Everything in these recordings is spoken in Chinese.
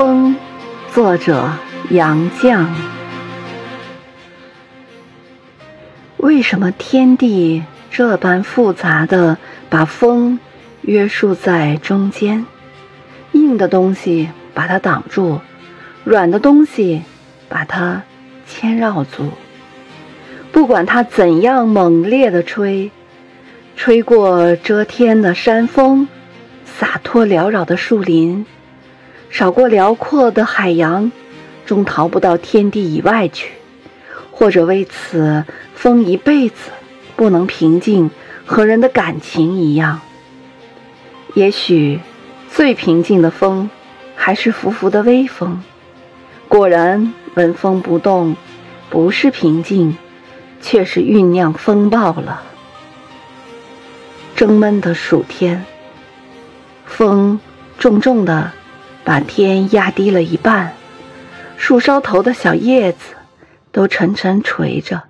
风，作者杨绛。为什么天地这般复杂的把风约束在中间？硬的东西把它挡住，软的东西把它牵绕住。不管它怎样猛烈的吹，吹过遮天的山峰，洒脱缭绕的树林。少过辽阔的海洋，终逃不到天地以外去；或者为此，风一辈子不能平静，和人的感情一样。也许最平静的风，还是浮浮的微风。果然，纹风不动，不是平静，却是酝酿风暴了。蒸闷的暑天，风重重的。把天压低了一半，树梢头的小叶子都沉沉垂着，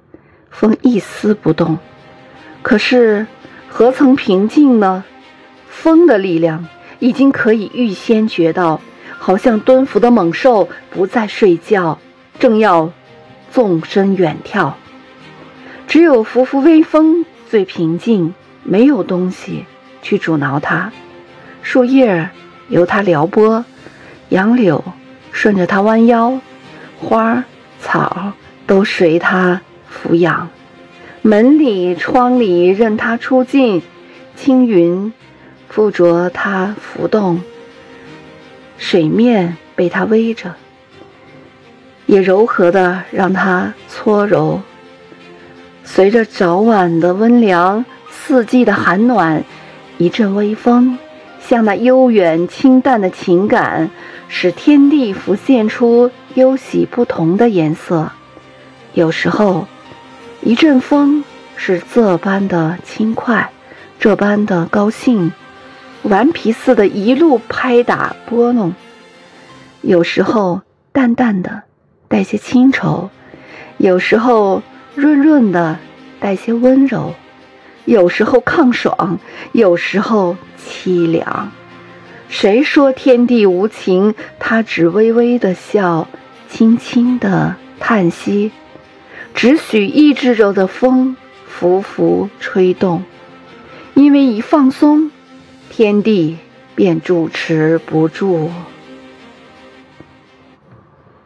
风一丝不动。可是何曾平静呢？风的力量已经可以预先觉到，好像蹲伏的猛兽不再睡觉，正要纵身远跳。只有拂拂微风最平静，没有东西去阻挠它，树叶由它撩拨。杨柳顺着它弯腰，花草都随它俯仰，门里窗里任它出进，青云附着它浮动，水面被它偎着，也柔和的让它搓揉。随着早晚的温凉，四季的寒暖，一阵微风，像那悠远清淡的情感。使天地浮现出忧喜不同的颜色。有时候，一阵风是这般的轻快，这般的高兴，顽皮似的，一路拍打拨弄；有时候淡淡的，带些清愁；有时候润润的，带些温柔；有时候抗爽，有时候凄凉。谁说天地无情？他只微微的笑，轻轻的叹息，只许抑制着的风拂拂吹动。因为一放松，天地便主持不住。